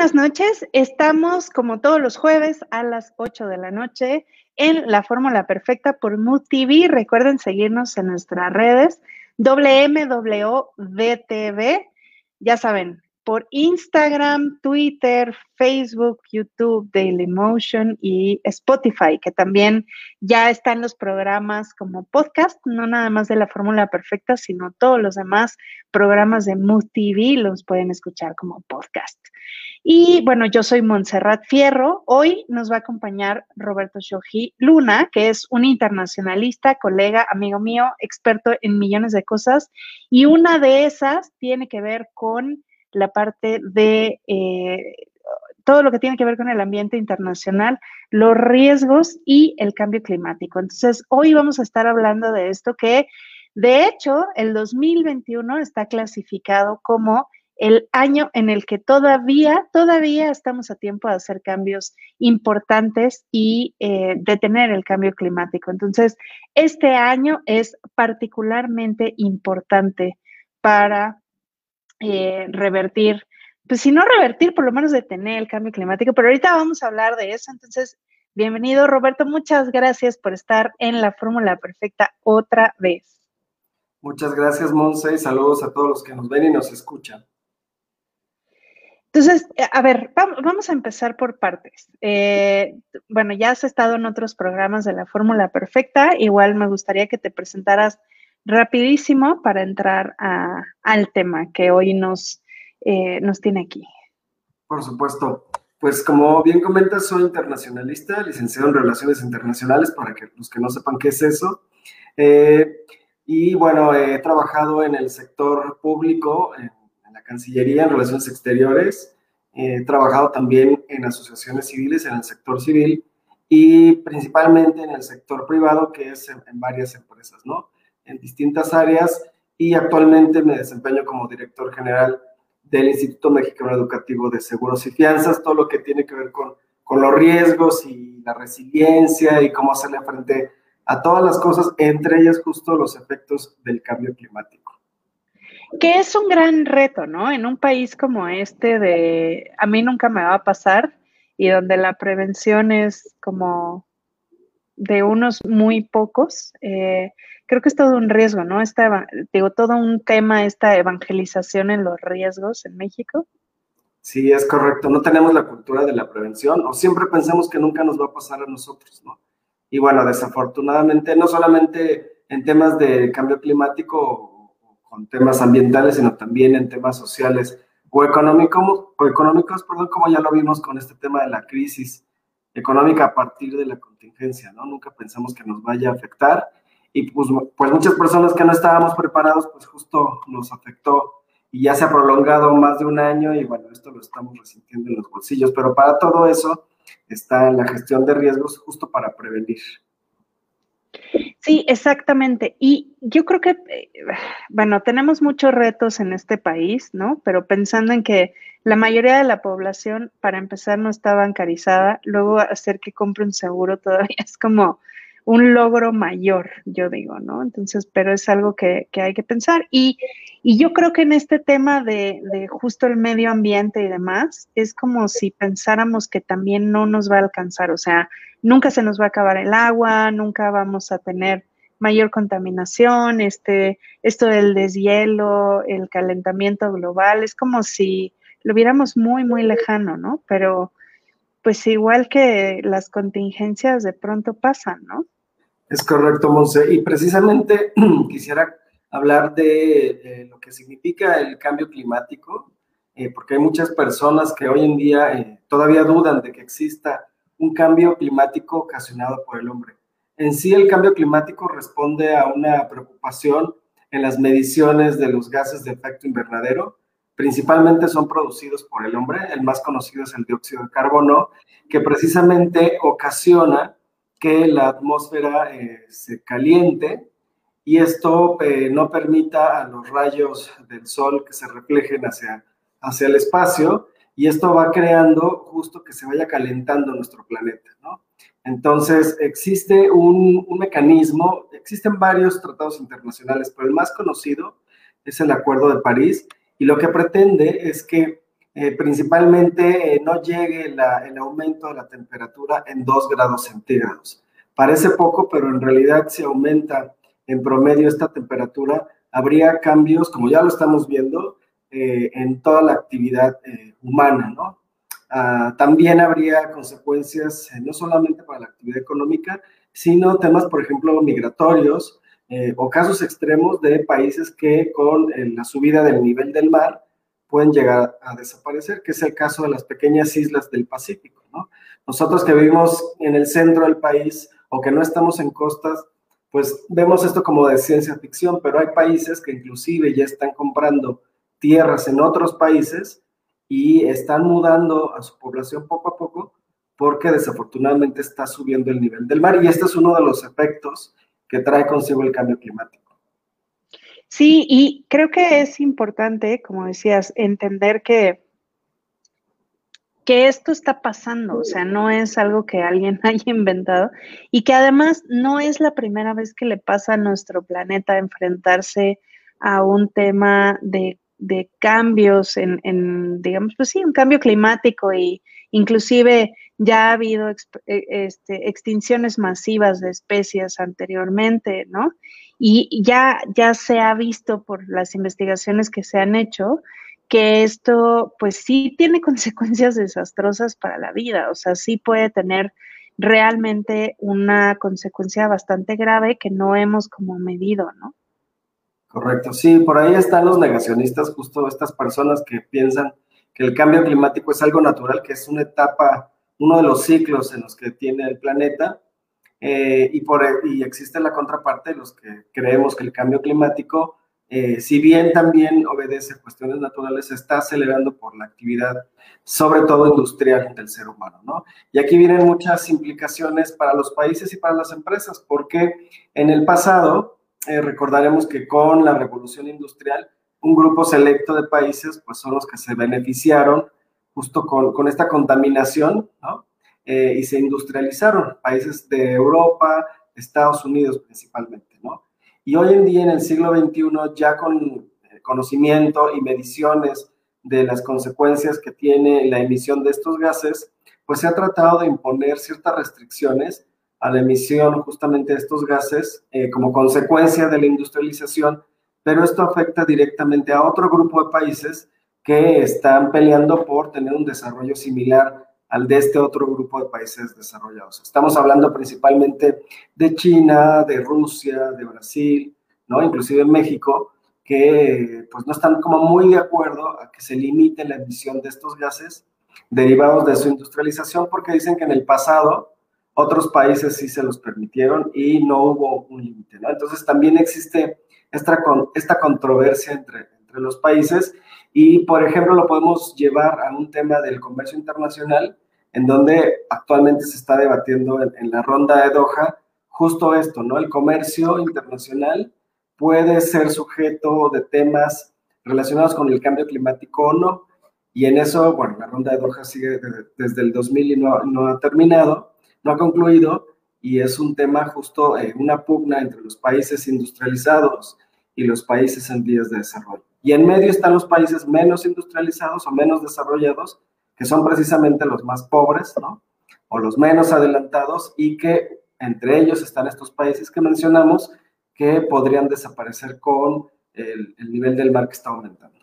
Buenas noches. Estamos como todos los jueves a las 8 de la noche en la Fórmula Perfecta por Mood TV. Recuerden seguirnos en nuestras redes WMWDTV. Ya saben, por Instagram, Twitter, Facebook, YouTube, Dailymotion y Spotify, que también ya están los programas como podcast, no nada más de la Fórmula Perfecta, sino todos los demás programas de Mood TV los pueden escuchar como podcast. Y bueno, yo soy Montserrat Fierro. Hoy nos va a acompañar Roberto Shoji Luna, que es un internacionalista, colega, amigo mío, experto en millones de cosas. Y una de esas tiene que ver con la parte de eh, todo lo que tiene que ver con el ambiente internacional, los riesgos y el cambio climático. Entonces, hoy vamos a estar hablando de esto que, de hecho, el 2021 está clasificado como el año en el que todavía, todavía estamos a tiempo de hacer cambios importantes y eh, detener el cambio climático. Entonces, este año es particularmente importante para eh, revertir, pues si no revertir, por lo menos detener el cambio climático. Pero ahorita vamos a hablar de eso. Entonces, bienvenido Roberto, muchas gracias por estar en la Fórmula Perfecta otra vez. Muchas gracias, Monse, y saludos a todos los que nos ven y nos escuchan. Entonces, eh, a ver, vamos a empezar por partes. Eh, bueno, ya has estado en otros programas de la Fórmula Perfecta. Igual me gustaría que te presentaras rapidísimo para entrar al tema que hoy nos, eh, nos tiene aquí. Por supuesto. Pues como bien comentas, soy internacionalista, licenciado en Relaciones Internacionales, para que los que no sepan qué es eso. Y bueno, he trabajado en el sector público, Cancillería, en Relaciones Exteriores. He trabajado también en asociaciones civiles, en el sector civil y principalmente en el sector privado, que es en varias empresas, ¿no? en distintas áreas y actualmente me desempeño como director general del Instituto Mexicano Educativo de Seguros y Fianzas, todo lo que tiene que ver con, con los riesgos y la resiliencia y cómo hacerle frente a todas las cosas, entre ellas justo los efectos del cambio climático. Que es un gran reto, ¿no? En un país como este de, a mí nunca me va a pasar y donde la prevención es como de unos muy pocos, eh, creo que es todo un riesgo, ¿no? Esta, digo, todo un tema, esta evangelización en los riesgos en México. Sí, es correcto. No tenemos la cultura de la prevención o siempre pensamos que nunca nos va a pasar a nosotros, ¿no? Y bueno, desafortunadamente, no solamente en temas de cambio climático con temas ambientales, sino también en temas sociales o económicos, o económicos, perdón, como ya lo vimos con este tema de la crisis económica a partir de la contingencia, ¿no? Nunca pensamos que nos vaya a afectar y pues, pues muchas personas que no estábamos preparados, pues justo nos afectó y ya se ha prolongado más de un año y bueno, esto lo estamos resintiendo en los bolsillos, pero para todo eso está la gestión de riesgos justo para prevenir. Sí, exactamente. Y yo creo que, eh, bueno, tenemos muchos retos en este país, ¿no? Pero pensando en que la mayoría de la población, para empezar, no está bancarizada, luego hacer que compre un seguro todavía es como un logro mayor, yo digo, ¿no? Entonces, pero es algo que, hay que pensar. Y, yo creo que en este tema de, de, justo el medio ambiente y demás, es como si pensáramos que también no nos va a alcanzar, o sea, nunca se nos va a acabar el agua, nunca vamos a tener mayor contaminación, este, esto del deshielo, el calentamiento global, es como si lo viéramos muy, muy lejano, ¿no? Pero pues igual que las contingencias de pronto pasan, ¿no? Es correcto, Monse. Y precisamente quisiera hablar de, lo que significa el cambio climático, eh, porque hay muchas personas que hoy en día eh, todavía dudan de que exista un cambio climático ocasionado por el hombre. En sí, el cambio climático responde a una preocupación en las mediciones de los gases de efecto invernadero, principalmente son producidos por el hombre. El más conocido es el dióxido de carbono, que precisamente ocasiona que la atmósfera eh, se caliente y esto eh, no permita a los rayos del sol que se reflejen hacia, hacia el espacio y esto va creando justo que se vaya calentando nuestro planeta, ¿no? Entonces, existe un, un mecanismo, existen varios tratados internacionales, pero el más conocido es el Acuerdo de París, y lo que pretende es que eh, principalmente eh, no llegue el aumento de la temperatura en 2 grados centígrados. Parece poco, pero en realidad si aumenta en promedio esta temperatura, habría cambios, como ya lo estamos viendo, eh, en toda la actividad humana, ¿no? Ah, también habría consecuencias no solamente para la actividad económica, sino temas, por ejemplo, migratorios o casos extremos de países que con la subida del nivel del mar pueden llegar a desaparecer, que es el caso de las pequeñas islas del Pacífico. ¿no? Nosotros que vivimos en el centro del país o que no estamos en costas, pues vemos esto como de ciencia ficción, pero hay países que inclusive ya están comprando tierras en otros países y están mudando a su población poco a poco porque desafortunadamente está subiendo el nivel del mar y este es uno de los efectos que trae consigo el cambio climático. Sí, y creo que es importante, como decías, entender que, que esto está pasando, o sea, no es algo que alguien haya inventado y que además no es la primera vez que le pasa a nuestro planeta enfrentarse a un tema de, cambios en, en, digamos, pues sí, un cambio climático y inclusive ya ha habido e, este, extinciones masivas de especies anteriormente, ¿no? Y ya, ya se ha visto por las investigaciones que se han hecho que esto pues sí tiene consecuencias desastrosas para la vida, o sea, sí puede tener realmente una consecuencia bastante grave que no hemos como medido, ¿no? Correcto, sí, por ahí están los negacionistas, justo estas personas que piensan que el cambio climático es algo natural, que es una etapa, uno de los ciclos en los que tiene el planeta, eh, y, por, y existe la contraparte de los que creemos que el cambio climático, eh, si bien también obedece a cuestiones naturales, está acelerando por la actividad, sobre todo industrial del ser humano, ¿no? Y aquí vienen muchas implicaciones para los países y para las empresas, porque en el pasado, eh, recordaremos que con la revolución industrial, un grupo selecto de países, pues son los que se beneficiaron justo con, con esta contaminación, ¿no? Eh, y se industrializaron, países de Europa, Estados Unidos principalmente, ¿no? Y hoy en día, en el siglo XXI, ya con eh, conocimiento y mediciones de las consecuencias que tiene la emisión de estos gases, pues se ha tratado de imponer ciertas restricciones a la emisión justamente de estos gases eh, como consecuencia de la industrialización, pero esto afecta directamente a otro grupo de países que están peleando por tener un desarrollo similar al de este otro grupo de países desarrollados. Estamos hablando principalmente de China, de Rusia, de Brasil, ¿no? Inclusive México, que pues no están como muy de acuerdo a que se limite la emisión de estos gases derivados de su industrialización porque dicen que en el pasado otros países sí se los permitieron y no hubo un límite. Entonces también existe esta, esta controversia entre, entre los países y, por ejemplo, lo podemos llevar a un tema del comercio internacional, en donde actualmente se está debatiendo en, la ronda de Doha justo esto, ¿no? El comercio internacional puede ser sujeto de temas relacionados con el cambio climático o no. Y en eso, bueno, la ronda de Doha sigue desde, el 2000 y no, ha terminado, no ha concluido, y es un tema justo, eh, una pugna entre los países industrializados y los países en vías de desarrollo. Y en medio están los países menos industrializados o menos desarrollados, que son precisamente los más pobres, ¿no? O los menos adelantados y que entre ellos están estos países que mencionamos que podrían desaparecer con el, nivel del mar que está aumentando.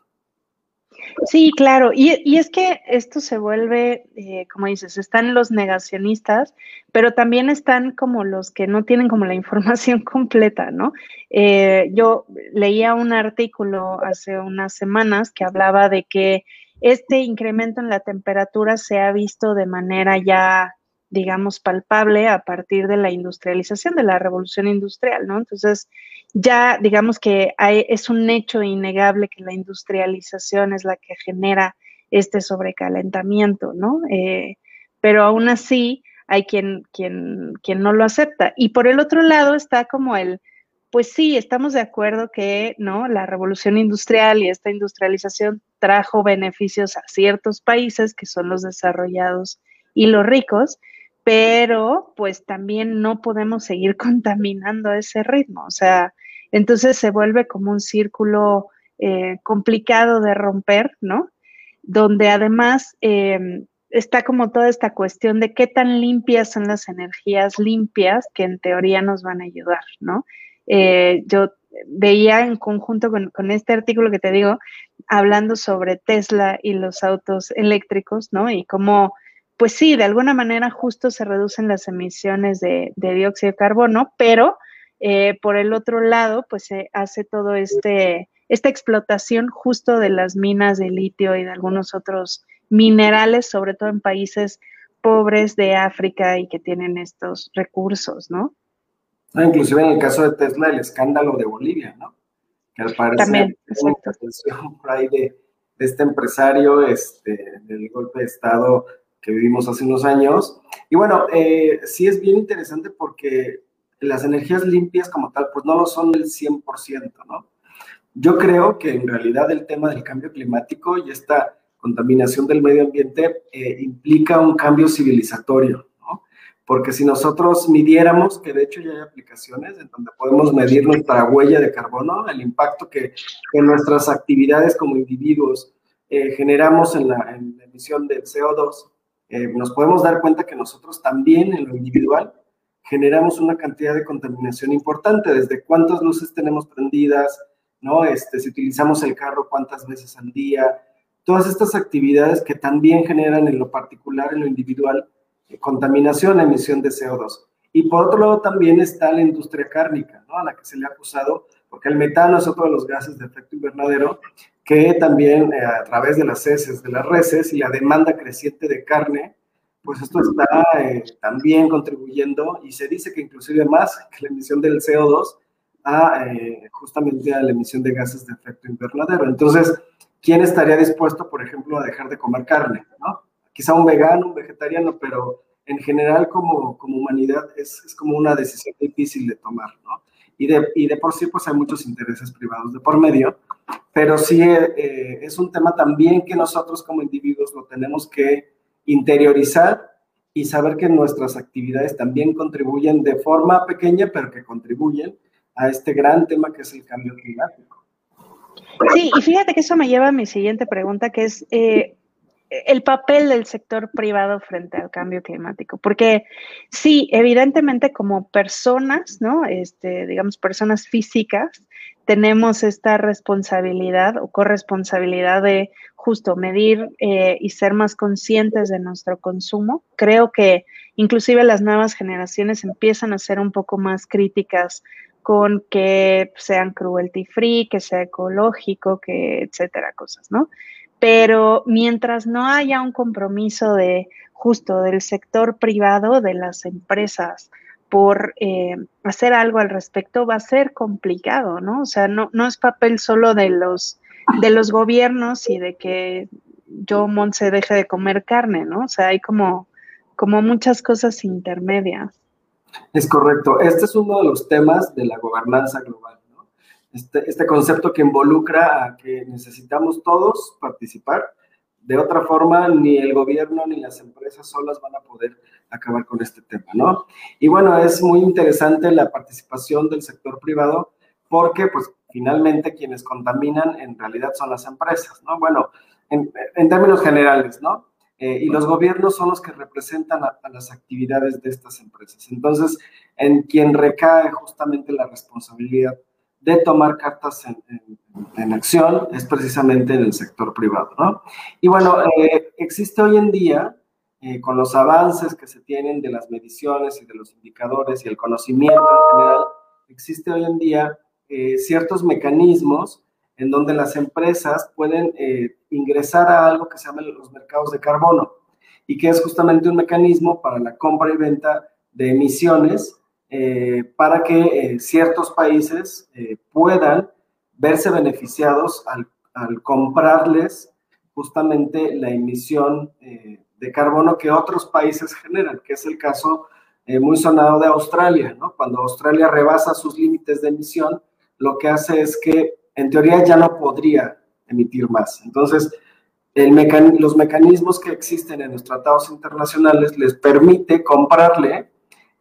Sí, claro. Y, es que esto se vuelve, eh, como dices, están los negacionistas, pero también están como los que no tienen como la información completa, ¿no? Eh, yo leía un artículo hace unas semanas que hablaba de que este incremento en la temperatura se ha visto de manera ya, digamos, palpable a partir de la industrialización, de la revolución industrial, ¿no? Entonces, ya digamos que es un hecho innegable que la industrialización es la que genera este sobrecalentamiento, ¿no? Eh, pero aún así hay quien, quien, quien no lo acepta. Y por el otro lado está como el, pues sí, estamos de acuerdo que, ¿no? La revolución industrial y esta industrialización trajo beneficios a ciertos países que son los desarrollados y los ricos, pero pues también no podemos seguir contaminando ese ritmo. O sea, entonces se vuelve como un círculo eh, complicado de romper, ¿no? donde además em, está como toda esta cuestión de qué tan limpias son las energías limpias que en teoría nos van a ayudar, ¿no? Eh, yo veía en conjunto con, con, este artículo que te digo, hablando sobre Tesla y los autos eléctricos, ¿no? Y cómo, pues sí, de alguna manera justo se reducen las emisiones de, de dióxido de carbono, pero eh, por el otro lado, pues se hace todo este, esta explotación justo de las minas de litio y de algunos otros minerales, sobre todo en países pobres de África y que tienen estos recursos, ¿no? Ah, inclusive en el caso de Tesla, el escándalo de Bolivia, ¿no? Que al parecer También, por ahí de, de, este empresario, este, del golpe de Estado que vivimos hace unos años. Y bueno, eh, sí es bien interesante porque las energías limpias como tal, pues no lo son del 100%, ¿no? Yo creo que en realidad el tema del cambio climático y esta contaminación del medio ambiente eh, implica un cambio civilizatorio, ¿no? Porque si nosotros midiéramos, que de hecho ya hay aplicaciones en donde podemos medir nuestra huella de carbono, el impacto que, que nuestras actividades como individuos eh, generamos en la, en la, emisión del CO2, eh, nos podemos dar cuenta que nosotros también en lo individual generamos una cantidad de contaminación importante, desde cuántas luces tenemos prendidas, ¿no? Este, si utilizamos el carro, cuántas veces al día, todas estas actividades que también generan en lo particular, en lo individual, eh, contaminación, emisión de CO2. Y por otro lado también está la industria cárnica, ¿no? A la que se le ha acusado, porque el metano es otro de los gases de efecto invernadero, que también eh, a través de las heces de las reses y la demanda creciente de carne, pues esto está eh, también contribuyendo y se dice que inclusive más que la emisión del CO2 a eh, justamente a la emisión de gases de efecto invernadero. Entonces, ¿quién estaría dispuesto, por ejemplo, a dejar de comer carne? ¿no? Quizá un vegano, un vegetariano, pero en general como, como humanidad es, es como una decisión difícil de tomar, ¿no? Y de, y de por sí, pues hay muchos intereses privados de por medio, pero sí eh, es un tema también que nosotros como individuos lo tenemos que interiorizar y saber que nuestras actividades también contribuyen de forma pequeña, pero que contribuyen a este gran tema que es el cambio climático. Sí, y fíjate que eso me lleva a mi siguiente pregunta, que es eh, el papel del sector privado frente al cambio climático. Porque sí, evidentemente como personas, ¿no? Este, digamos, personas físicas, tenemos esta responsabilidad o corresponsabilidad de justo medir eh, y ser más conscientes de nuestro consumo. Creo que inclusive las nuevas generaciones empiezan a ser un poco más críticas con que sean cruelty free, que sea ecológico, que etcétera, cosas, ¿no? Pero mientras no haya un compromiso de justo del sector privado, de las empresas, por eh, hacer algo al respecto va a ser complicado, ¿no? O sea, no, no es papel solo de los, de los gobiernos y de que yo, Monse, deje de comer carne, ¿no? O sea, hay como, como muchas cosas intermedias. Es correcto. Este es uno de los temas de la gobernanza global. Este, este concepto que involucra a que necesitamos todos participar. De otra forma, ni el gobierno ni las empresas solas van a poder acabar con este tema, ¿no? Y bueno, es muy interesante la participación del sector privado porque, pues, finalmente quienes contaminan en realidad son las empresas, ¿no? Bueno, en, en términos generales, ¿no? Eh, y los gobiernos son los que representan a, a, las actividades de estas empresas. Entonces, en quien recae justamente la responsabilidad de tomar cartas en, acción es precisamente en el sector privado, ¿no? Y bueno, eh, existe hoy en día eh, con los avances que se tienen de las mediciones y de los indicadores y el conocimiento en general, existe hoy en día eh, ciertos mecanismos en donde las empresas pueden ingresar a algo que se llama los mercados de carbono y que es justamente un mecanismo para la compra y venta de emisiones eh, para que eh, ciertos países puedan verse beneficiados al, comprarles justamente la emisión de carbono que otros países generan, que es el caso eh, muy sonado de Australia, ¿no? Cuando Australia rebasa sus límites de emisión, lo que hace es que en teoría ya no podría emitir más. Entonces, los mecanismos que existen en los tratados internacionales les permite comprarle,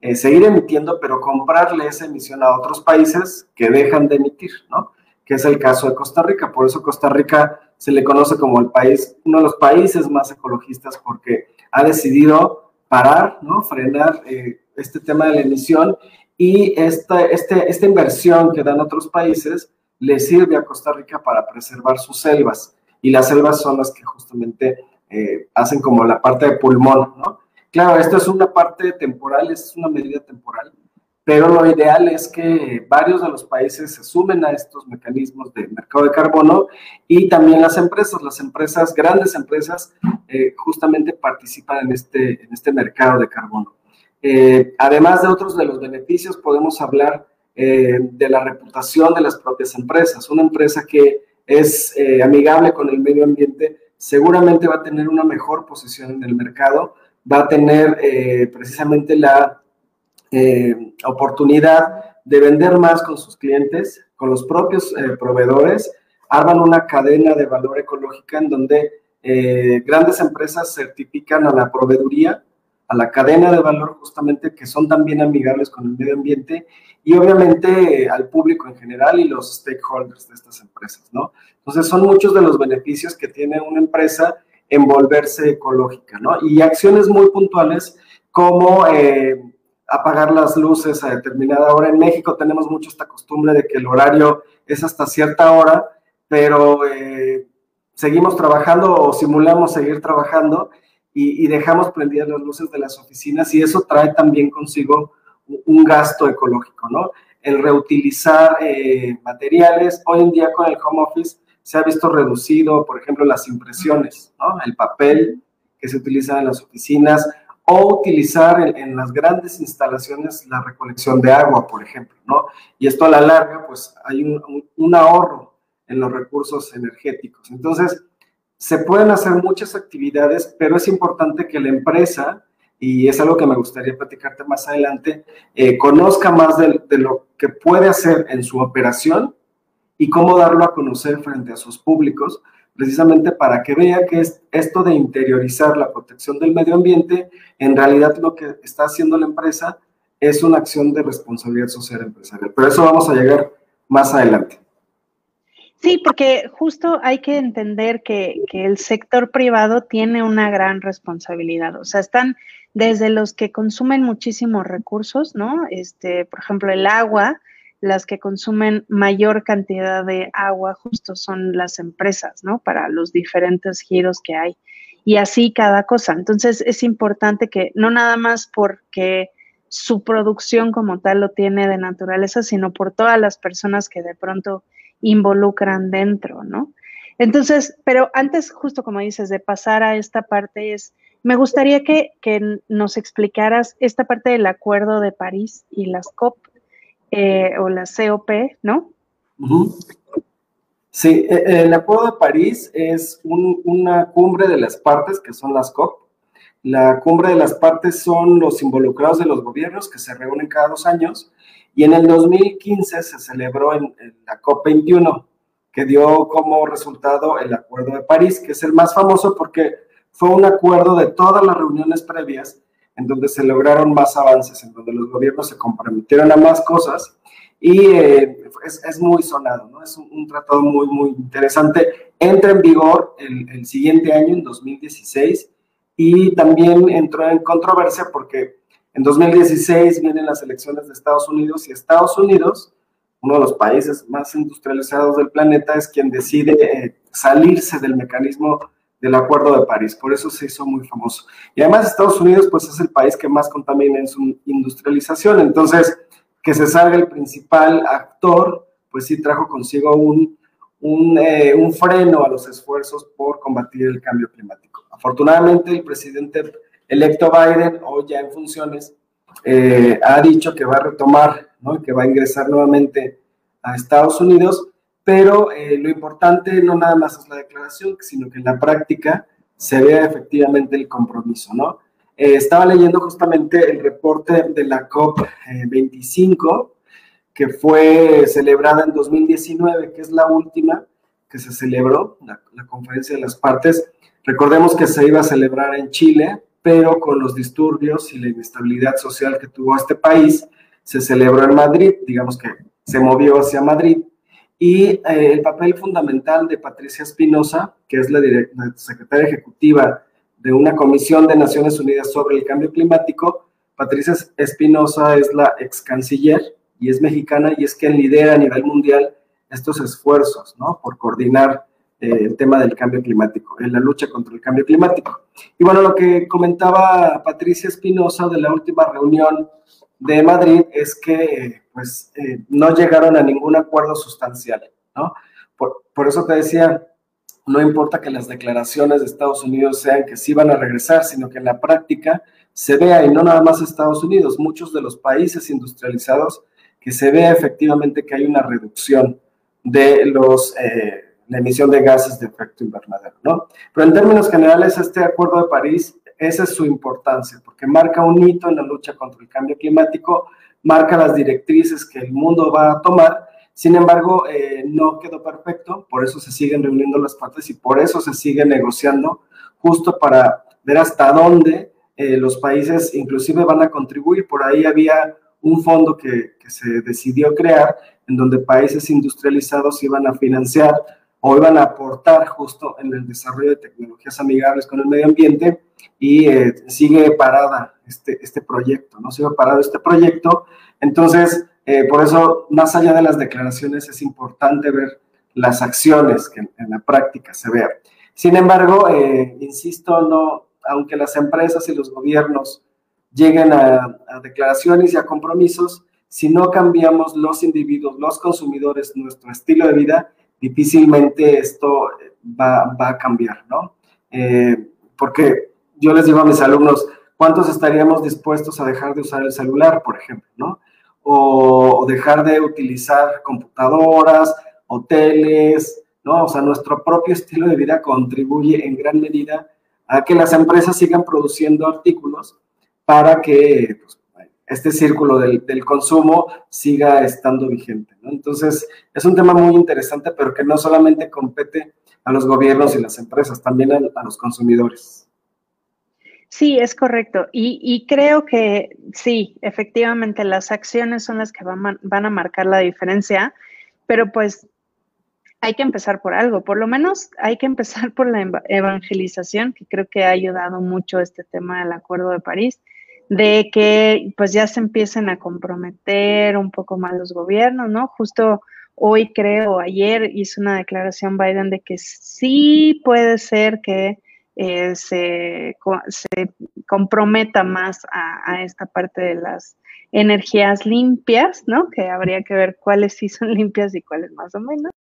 eh, seguir emitiendo, pero comprarle esa emisión a otros países que dejan de emitir, ¿no? Que es el caso de Costa Rica. Por eso Costa Rica se le conoce como el país, uno de los países más ecologistas porque ha decidido parar, ¿no? frenar eh, este tema de la emisión y esta, este, esta inversión que dan otros países le sirve a Costa Rica para preservar sus selvas y las selvas son las que justamente eh, hacen como la parte de pulmón, ¿no? Claro, esto es una parte temporal, es una medida temporal, pero lo ideal es que varios de los países se sumen a estos mecanismos de mercado de carbono y también las empresas, las empresas, grandes empresas, eh, justamente participan en este, en este mercado de carbono. Eh, además de otros de los beneficios, podemos hablar eh, de la reputación de las propias empresas. Una empresa que es amigable con el medio ambiente seguramente va a tener una mejor posición en el mercado, va a tener precisamente la eh, oportunidad de vender más con sus clientes, con los propios eh, proveedores, arman una cadena de valor ecológica en donde eh, grandes empresas certifican a la proveeduría, a la cadena de valor justamente que son también amigables con el medio ambiente y obviamente al público en general y los stakeholders de estas empresas, ¿no? Entonces son muchos de los beneficios que tiene una empresa en volverse ecológica, ¿no? Y acciones muy puntuales como apagar las luces a determinada hora. En México tenemos mucho esta costumbre de que el horario es hasta cierta hora, pero eh, seguimos trabajando o simulamos seguir trabajando y, dejamos prendidas las luces de las oficinas y eso trae también consigo un gasto ecológico, ¿no? El reutilizar eh, materiales, hoy en día con el home office se ha visto reducido, por ejemplo, las impresiones, ¿no? El papel que se utiliza en las oficinas, o utilizar en, las grandes instalaciones la recolección de agua, por ejemplo, ¿no? Y esto a la larga, pues hay un, ahorro en los recursos energéticos. Entonces, se pueden hacer muchas actividades, pero es importante que la empresa, y es algo que me gustaría platicarte más adelante, eh, conozca más de, de lo que puede hacer en su operación y cómo darlo a conocer frente a sus públicos, precisamente para que vea que es esto de interiorizar la protección del medio ambiente, en realidad lo que está haciendo la empresa es una acción de responsabilidad social empresarial. Pero eso vamos a llegar más adelante. Sí, porque justo hay que entender que, que, el sector privado tiene una gran responsabilidad. O sea, están desde los que consumen muchísimos recursos, ¿no? Este, por ejemplo, el agua, las que consumen mayor cantidad de agua justo son las empresas, ¿no? Para los diferentes giros que hay. Y así cada cosa. Entonces es importante que no nada más porque su producción como tal lo tiene de naturaleza, sino por todas las personas que de pronto involucran dentro, ¿no? Entonces, pero antes, justo como dices, de pasar a esta parte, es, me gustaría que, que nos explicaras esta parte del Acuerdo de París y las COP, eh, o la COP, ¿no? Sí, e, el Acuerdo de París es una cumbre de las partes, que son las COP. La cumbre de las partes son los involucrados de los gobiernos que se reúnen cada dos años y en el 2015 se celebró en, la COP21, que dio como resultado el Acuerdo de París, que es el más famoso porque fue un acuerdo de todas las reuniones previas en donde se lograron más avances, en donde los gobiernos se comprometieron a más cosas y eh, es, muy sonado, ¿no? Es un, tratado muy, muy interesante. Entra en vigor el, el, siguiente año, en 2016, y también entró en controversia porque en 2016 vienen las elecciones de Estados Unidos y Estados Unidos, uno de los países más industrializados del planeta, es quien decide eh, salirse del mecanismo del Acuerdo de París, por eso se hizo muy famoso. Y además Estados Unidos pues es el país que más contamina en su industrialización, entonces que se salga el principal actor, pues sí trajo consigo un, un, eh, freno a los esfuerzos por combatir el cambio climático. Afortunadamente el presidente electo Biden, hoy ya en funciones, eh, ha dicho que va a retomar, que va a ingresar nuevamente a Estados Unidos, pero eh, lo importante no nada más es la declaración, sino que en la práctica se vea efectivamente el compromiso, ¿no? Eh, estaba leyendo justamente el reporte de la COP25, que fue celebrada en 2019, que es la última que se celebró, la, la conferencia de las partes. Recordemos que se iba a celebrar en Chile, pero con los disturbios y la inestabilidad social que tuvo este país, se celebró en Madrid, digamos que se movió hacia Madrid y eh, el papel fundamental de Patricia Espinosa, que es la, la secretaria ejecutiva de una comisión de Naciones Unidas sobre el cambio climático. Patricia Espinosa es la ex canciller y es mexicana y es quien lidera a nivel mundial estos esfuerzos, ¿no? Por coordinar eh, el tema del cambio climático, en la lucha contra el cambio climático. Y bueno, lo que comentaba Patricia Espinosa de la última reunión de Madrid es que pues eh, no llegaron a ningún acuerdo sustancial, ¿no? Por, por, eso te decía, no importa que las declaraciones de Estados Unidos sean que sí van a regresar, sino que en la práctica se vea, y no nada más Estados Unidos, muchos de los países industrializados, que se vea efectivamente que hay una reducción de los... Eh, la emisión de gases de efecto invernadero, ¿no? Pero en términos generales, este Acuerdo de París, esa es su importancia, porque marca un hito en la lucha contra el cambio climático, marca las directrices que el mundo va a tomar, sin embargo, eh, no quedó perfecto, por eso se siguen reuniendo las partes y por eso se sigue negociando, justo para ver hasta dónde eh, los países inclusive van a contribuir. Por ahí había un fondo que, que se decidió crear en donde países industrializados iban a financiar o iban a aportar justo en el desarrollo de tecnologías amigables con el medio ambiente y eh, sigue parada este, este proyecto, ¿no? Sigue parado este proyecto. Entonces, eh, por eso, más allá de las declaraciones, es importante ver las acciones que en, la práctica se vean. Sin embargo, eh, insisto, no, aunque las empresas y los gobiernos lleguen a, a declaraciones y a compromisos, si no cambiamos los individuos, los consumidores, nuestro estilo de vida, difícilmente esto va, va a cambiar, ¿no? Eh, porque yo les digo a mis alumnos, ¿cuántos estaríamos dispuestos a dejar de usar el celular, por ejemplo, ¿no? O, dejar de utilizar computadoras, hoteles, ¿no? O sea, nuestro propio estilo de vida contribuye en gran medida a que las empresas sigan produciendo artículos para que pues, este círculo del, consumo siga estando vigente. Entonces, es un tema muy interesante, pero que no solamente compete a los gobiernos y las empresas, también a, los consumidores. Sí, es correcto. Y, creo que sí, efectivamente, las acciones son las que van, van a marcar la diferencia, pero pues hay que empezar por algo, por lo menos hay que empezar por la evangelización, que creo que ha ayudado mucho este tema del Acuerdo de París de que pues ya se empiecen a comprometer un poco más los gobiernos, ¿no? Justo hoy creo, ayer hizo una declaración Biden de que sí puede ser que eh, se, se, comprometa más a, esta parte de las energías limpias, ¿no? Que habría que ver cuáles sí son limpias y cuáles más o menos.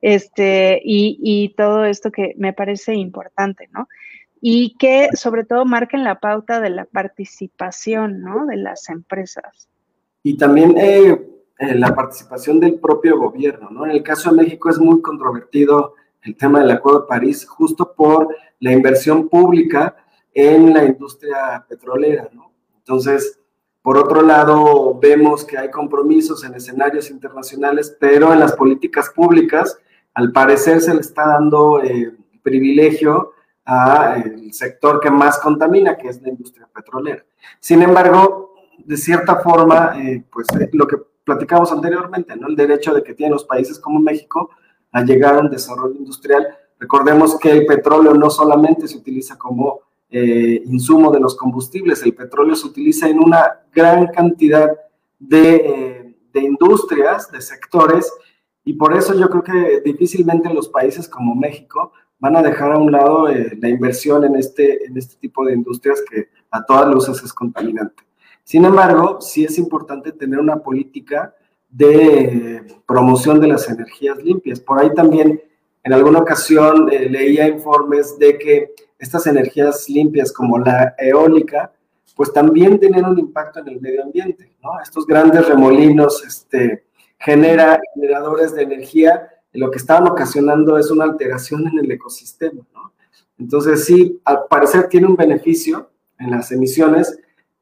Este, y, y todo esto que me parece importante, ¿no? Y que sobre todo marquen la pauta de la participación ¿no? de las empresas. Y también eh, eh, la participación del propio gobierno. ¿no? En el caso de México es muy controvertido el tema del Acuerdo de París justo por la inversión pública en la industria petrolera. ¿no? Entonces, por otro lado, vemos que hay compromisos en escenarios internacionales, pero en las políticas públicas, al parecer se le está dando eh, privilegio al sector que más contamina, que es la industria petrolera. Sin embargo, de cierta forma, eh, pues eh, lo que platicamos anteriormente, ¿no? El derecho de que tienen los países como México a llegar a un desarrollo industrial. Recordemos que el petróleo no solamente se utiliza como eh, insumo de los combustibles, el petróleo se utiliza en una gran cantidad de, de industrias, de sectores, y por eso yo creo que difícilmente los países como México van a dejar a un lado eh, la inversión en este, en este tipo de industrias que a todas luces es contaminante. Sin embargo, sí es importante tener una política de promoción de las energías limpias. Por ahí también, en alguna ocasión, eh, leía informes de que estas energías limpias como la eólica, pues también tienen un impacto en el medio ambiente, ¿no? Estos grandes remolinos este, generan generadores de energía lo que estaban ocasionando es una alteración en el ecosistema, ¿no? Entonces, sí, al parecer tiene un beneficio en las emisiones,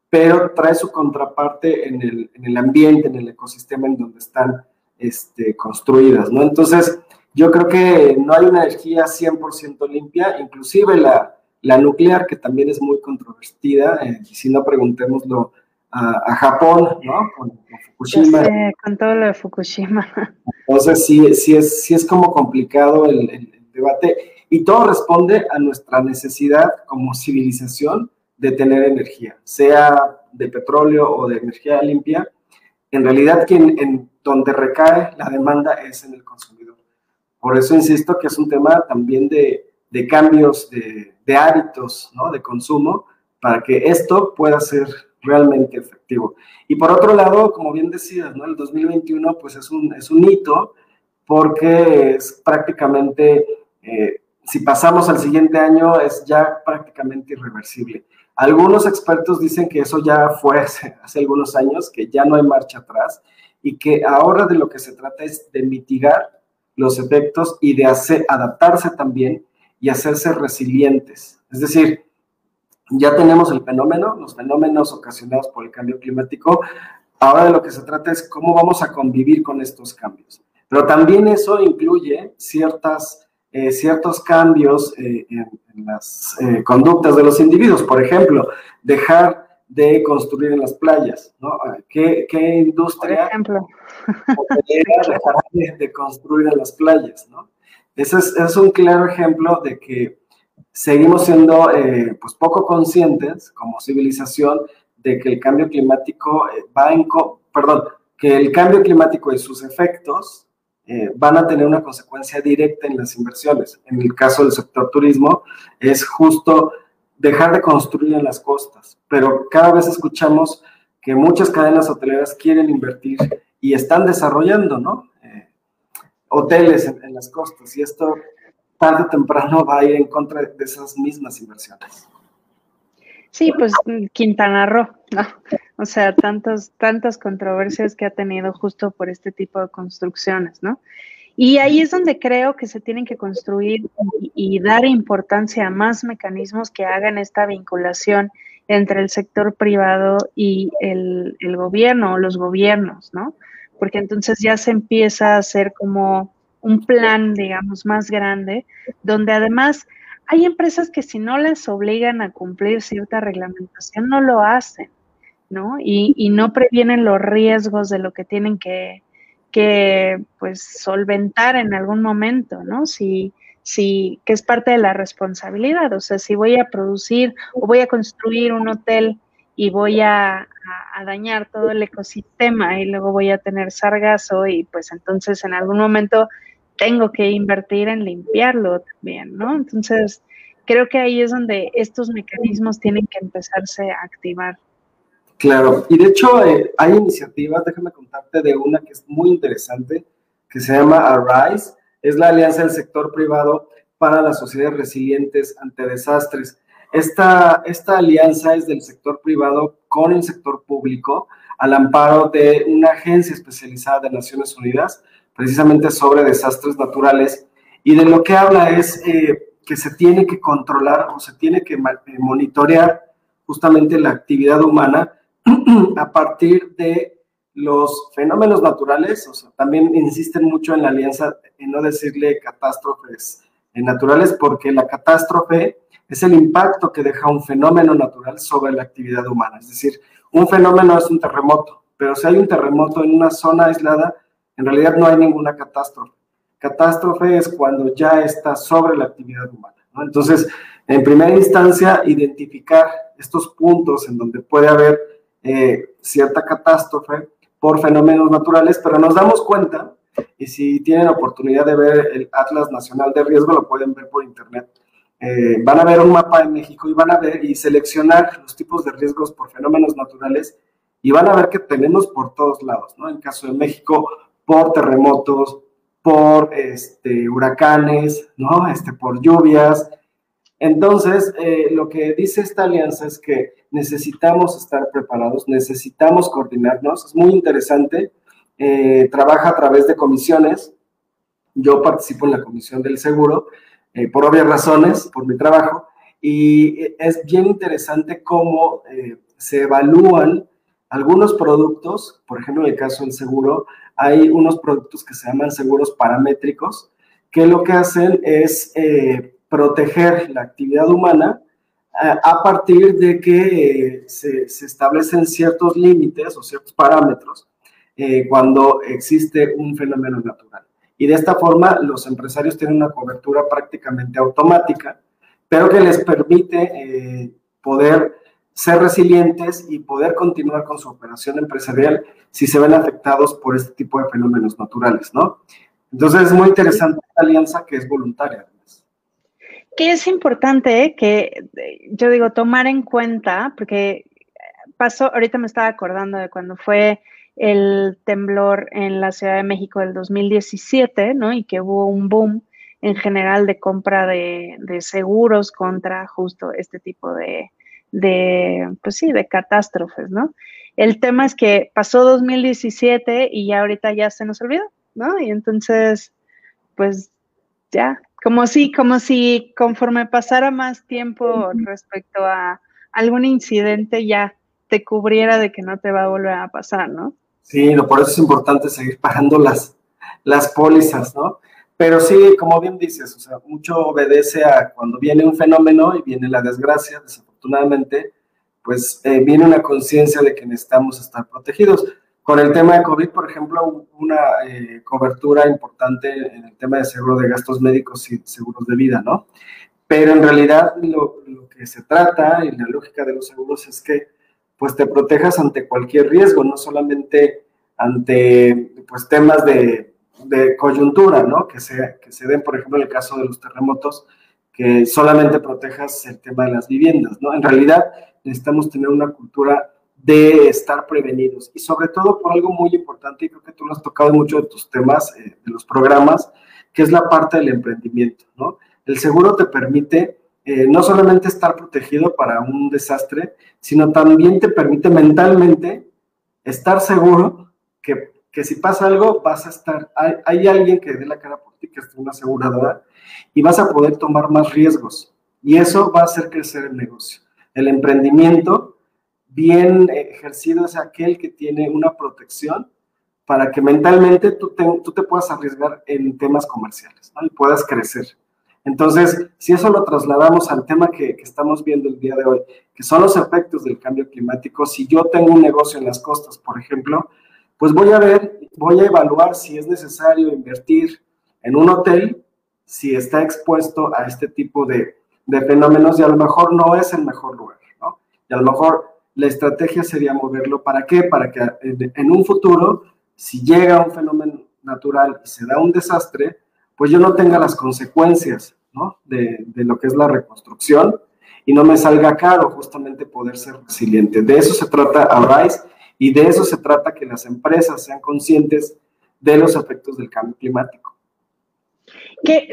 pero trae su contraparte en el, en el ambiente, en el ecosistema en donde están este, construidas, ¿no? Entonces, yo creo que no hay una energía 100% limpia, inclusive la, la, nuclear, que también es muy controvertida, eh, si no preguntémoslo a, Japón, ¿no? Con, Fukushima. con todo lo de Fukushima. Entonces sí, sí, es, sí es como complicado el, debate y todo responde a nuestra necesidad como civilización de tener energía, sea de petróleo o de energía limpia. En realidad, quien, en donde recae la demanda es en el consumidor. Por eso insisto que es un tema también de, de cambios de, de hábitos ¿no? de consumo para que esto pueda ser realmente efectivo. Y por otro lado, como bien decías, ¿no? el 2021 pues es un, es un hito porque es prácticamente, eh, si pasamos al siguiente año, es ya prácticamente irreversible. Algunos expertos dicen que eso ya fue hace, hace algunos años, que ya no hay marcha atrás y que ahora de lo que se trata es de mitigar los efectos y de hacer, adaptarse también y hacerse resilientes. Es decir, ya tenemos el fenómeno, los fenómenos ocasionados por el cambio climático. Ahora de lo que se trata es cómo vamos a convivir con estos cambios. Pero también eso incluye ciertas, eh, ciertos cambios eh, en, las eh, conductas de los individuos. Por ejemplo, dejar de construir en las playas, ¿no? ¿Qué, qué industria Por ejemplo. dejar de, de, construir en las playas, ¿no? Ese es, es un claro ejemplo de que seguimos siendo eh, pues poco conscientes como civilización de que el cambio climático eh, va en, perdón, que el cambio climático y sus efectos eh, van a tener una consecuencia directa en las inversiones. En el caso del sector turismo es justo dejar de construir en las costas, pero cada vez escuchamos que muchas cadenas hoteleras quieren invertir y están desarrollando, ¿no? hoteles en, en las costas y esto tarde o temprano va a ir en contra de esas mismas inversiones. Sí, pues Quintana Roo, ¿no? O sea, tantas, tantas controversias que ha tenido justo por este tipo de construcciones, ¿no? Y ahí es donde creo que se tienen que construir y, dar importancia a más mecanismos que hagan esta vinculación entre el sector privado y el, el gobierno o los gobiernos, ¿no? Porque entonces ya se empieza a hacer como un plan, digamos, más grande, donde además hay empresas que si no les obligan a cumplir cierta reglamentación, no lo hacen, ¿no? Y, no previenen los riesgos de lo que tienen que, que, pues, solventar en algún momento, ¿no? Si, si, que es parte de la responsabilidad, o sea, si voy a producir o voy a construir un hotel y voy a, a, dañar todo el ecosistema y luego voy a tener sargazo y pues entonces en algún momento tengo que invertir en limpiarlo también, ¿no? Entonces, creo que ahí es donde estos mecanismos tienen que empezarse a activar. Claro, y de hecho eh, hay iniciativas, déjame contarte de una que es muy interesante, que se llama Arise, es la alianza del sector privado para las sociedades resilientes ante desastres. Esta, esta alianza es del sector privado con el sector público al amparo de una agencia especializada de Naciones Unidas precisamente sobre desastres naturales y de lo que habla es eh, que se tiene que controlar o se tiene que eh, monitorear justamente la actividad humana a partir de los fenómenos naturales, o sea, también insisten mucho en la alianza en no decirle catástrofes eh, naturales, porque la catástrofe es el impacto que deja un fenómeno natural sobre la actividad humana. Es decir, un fenómeno es un terremoto, pero si hay un terremoto en una zona aislada, en realidad no hay ninguna catástrofe. Catástrofe es cuando ya está sobre la actividad humana. Entonces, en primera instancia, identificar estos puntos en donde puede haber eh, cierta catástrofe por fenómenos naturales, pero nos damos cuenta, y si tienen oportunidad de ver el Atlas Nacional de Riesgo, lo pueden ver por internet. Eh, van a ver un mapa de México y van a ver y seleccionar los tipos de riesgos por fenómenos naturales y van a ver que tenemos por todos lados, ¿no? En caso de México, por terremotos, por este, huracanes, ¿no? Este, por lluvias. Entonces, eh, lo que dice esta alianza es que necesitamos estar preparados, necesitamos coordinarnos. Es muy interesante. Eh, trabaja a través de comisiones. Yo participo en la comisión del seguro, eh, por obvias razones, por mi trabajo. Y es bien interesante cómo se evalúan algunos productos, por ejemplo, en el caso del seguro, hay unos productos que se llaman seguros paramétricos, que lo que hacen es eh, proteger la actividad humana a partir de que se, establecen ciertos límites o ciertos parámetros cuando existe un fenómeno natural. Y de esta forma los empresarios tienen una cobertura prácticamente automática, pero que les permite poder ser resilientes y poder continuar con su operación empresarial si se ven afectados por este tipo de fenómenos naturales, ¿no? Entonces es muy interesante esta alianza que es voluntaria. Que es importante ¿eh? que yo digo tomar en cuenta, porque pasó, ahorita me estaba acordando de cuando fue el temblor en la Ciudad de México del 2017, ¿no? Y que hubo un boom en general de compra de seguros contra justo este tipo de, de, pues sí, de catástrofes, ¿no? El tema es que pasó 2017 y ya ahorita ya se nos olvidó, ¿no? Y entonces, pues ya, como si, como si conforme pasara más tiempo respecto a algún incidente ya te cubriera de que no te va a volver a pasar, ¿no? Sí, no, por eso es importante seguir pagando las, las pólizas, ¿no? Pero sí, como bien dices, o sea, mucho obedece a cuando viene un fenómeno y viene la desgracia, afortunadamente, pues eh, viene una conciencia de que necesitamos estar protegidos. Con el tema de COVID, por ejemplo, una eh, cobertura importante en el tema de seguro de gastos médicos y seguros de vida, ¿no? Pero en realidad lo, que se trata y la lógica de los seguros es que pues te protejas ante cualquier riesgo, no solamente ante pues temas de, de coyuntura, ¿no? Que se, que se den, por ejemplo, en el caso de los terremotos, que solamente protejas el tema de las viviendas, ¿no? En realidad necesitamos tener una cultura de estar prevenidos y sobre todo por algo muy importante, y creo que tú lo has tocado en muchos de tus temas, eh, de los programas, que es la parte del emprendimiento, ¿no? El seguro te permite eh, no solamente estar protegido para un desastre, sino también te permite mentalmente estar seguro que, que si pasa algo vas a estar, hay, hay alguien que dé la cara por ti, que es una aseguradora, y vas a poder tomar más riesgos. Y eso va a hacer crecer el negocio. El emprendimiento bien ejercido es aquel que tiene una protección para que mentalmente tú te, tú te puedas arriesgar en temas comerciales y puedas crecer. Entonces, si eso lo trasladamos al tema que, que, estamos viendo el día de hoy, que son los efectos del cambio climático, si yo tengo un negocio en las costas, por ejemplo, pues voy a ver, voy a evaluar si es necesario invertir en un hotel si está expuesto a este tipo de, fenómenos y a lo mejor no es el mejor lugar, ¿no? Y a lo mejor la estrategia sería moverlo, ¿para qué? Para que en, un futuro, si llega un fenómeno natural y se da un desastre, pues yo no tenga las consecuencias, ¿no? De, de lo que es la reconstrucción y no me salga caro justamente poder ser resiliente. De eso se trata Arise y de eso se trata que las empresas sean conscientes de los efectos del cambio climático que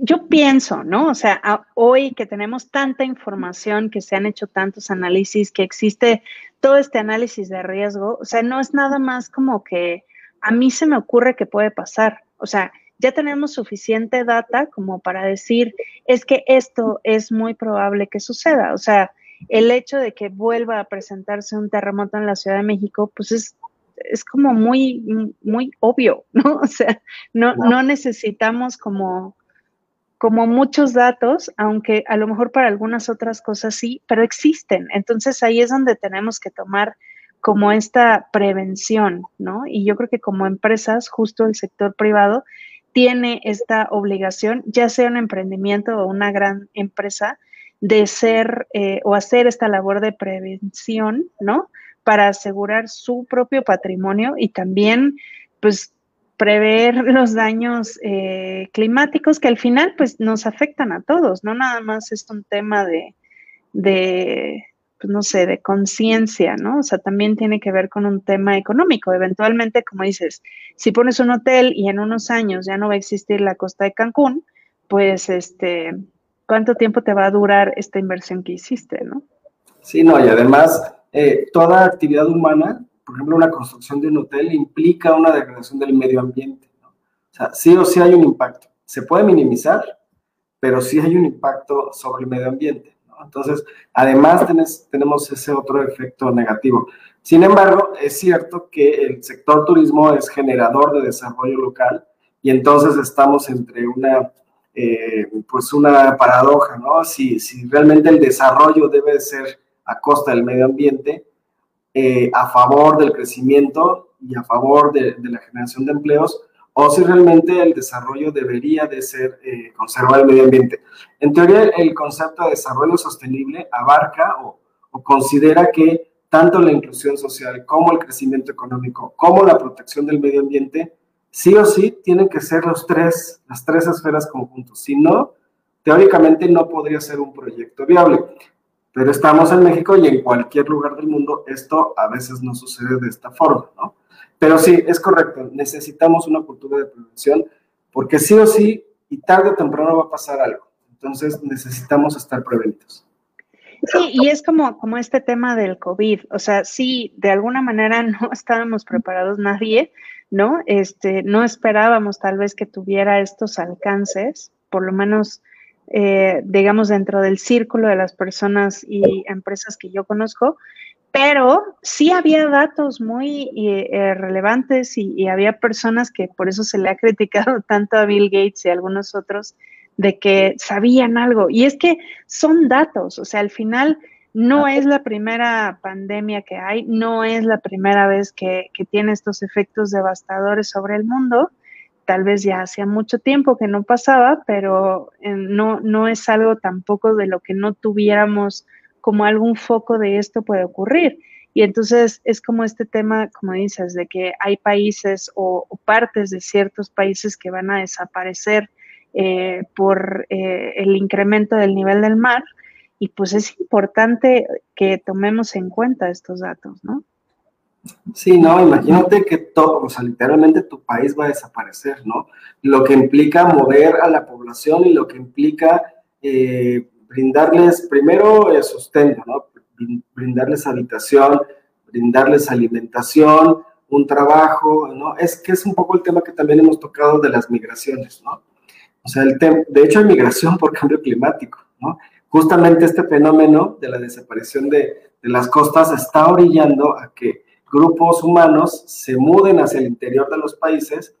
yo pienso, ¿no? O sea, hoy que tenemos tanta información, que se han hecho tantos análisis, que existe todo este análisis de riesgo, o sea, no es nada más como que a mí se me ocurre que puede pasar. O sea, ya tenemos suficiente data como para decir, es que esto es muy probable que suceda. O sea, el hecho de que vuelva a presentarse un terremoto en la Ciudad de México, pues es es como muy, muy obvio, ¿no? O sea, no, no necesitamos como, como muchos datos, aunque a lo mejor para algunas otras cosas sí, pero existen. Entonces ahí es donde tenemos que tomar como esta prevención, ¿no? Y yo creo que como empresas, justo el sector privado tiene esta obligación, ya sea un emprendimiento o una gran empresa, de ser eh, o hacer esta labor de prevención, ¿no? para asegurar su propio patrimonio y también, pues, prever los daños eh, climáticos que al final, pues, nos afectan a todos, no nada más es un tema de, de pues, no sé, de conciencia, ¿no? O sea, también tiene que ver con un tema económico. Eventualmente, como dices, si pones un hotel y en unos años ya no va a existir la costa de Cancún, pues, este, ¿cuánto tiempo te va a durar esta inversión que hiciste, no? Sí, no, y además eh, toda actividad humana, por ejemplo, una construcción de un hotel implica una degradación del medio ambiente. ¿no? O sea, sí o sí hay un impacto. Se puede minimizar, pero sí hay un impacto sobre el medio ambiente. Entonces, además tenemos ese otro efecto negativo. Sin embargo, es cierto que el sector turismo es generador de desarrollo local y entonces estamos entre una eh, pues una paradoja, ¿no? Si, si realmente el desarrollo debe ser a costa del medio ambiente, eh, a favor del crecimiento y a favor de, la generación de empleos, o si realmente el desarrollo debería de ser eh, conservar el medio ambiente. En teoría, el concepto de desarrollo sostenible abarca o, o considera que tanto la inclusión social como el crecimiento económico, como la protección del medio ambiente, sí o sí tienen que ser los tres, las tres esferas conjuntos. Si no, teóricamente no podría ser un proyecto viable. Pero estamos en México y en cualquier lugar del mundo esto a veces no sucede de esta forma, ¿no? Pero sí, es correcto, necesitamos una cultura de prevención porque sí o sí y tarde o temprano va a pasar algo. Entonces necesitamos estar prevenidos. Sí, y es como, como este tema del COVID, o sea, sí, de alguna manera no estábamos preparados nadie, ¿no? Este, no esperábamos tal vez que tuviera estos alcances, por lo menos, eh, digamos, dentro del círculo de las personas y empresas que yo conozco, pero sí había datos muy eh, relevantes y, y, había personas que por eso se le ha criticado tanto a Bill Gates y a algunos otros de que sabían algo. Y es que son datos, o sea, al final no es la primera pandemia que hay, no es la primera vez que, tiene estos efectos devastadores sobre el mundo. Tal vez ya hacía mucho tiempo que no pasaba, pero eh, no, no es algo tampoco de lo que no tuviéramos como algún foco de esto puede ocurrir. Y entonces es como este tema, como dices, de que hay países o, partes de ciertos países que van a desaparecer eh, por eh, el incremento del nivel del mar y pues es importante que tomemos en cuenta estos datos, ¿no? Sí, no, imagínate que todo, o sea, literalmente tu país va a desaparecer, ¿no? Lo que implica mover a la población y lo que implica eh, brindarles primero el sustento, ¿no? Brindarles habitación, brindarles alimentación, un trabajo, ¿no? Es que es un poco el tema que también hemos tocado de las migraciones, ¿no? O sea, el de hecho migración por cambio climático, ¿no? Justamente este fenómeno de la desaparición de, las costas está orillando a que grupos humanos se muden hacia el interior de los países,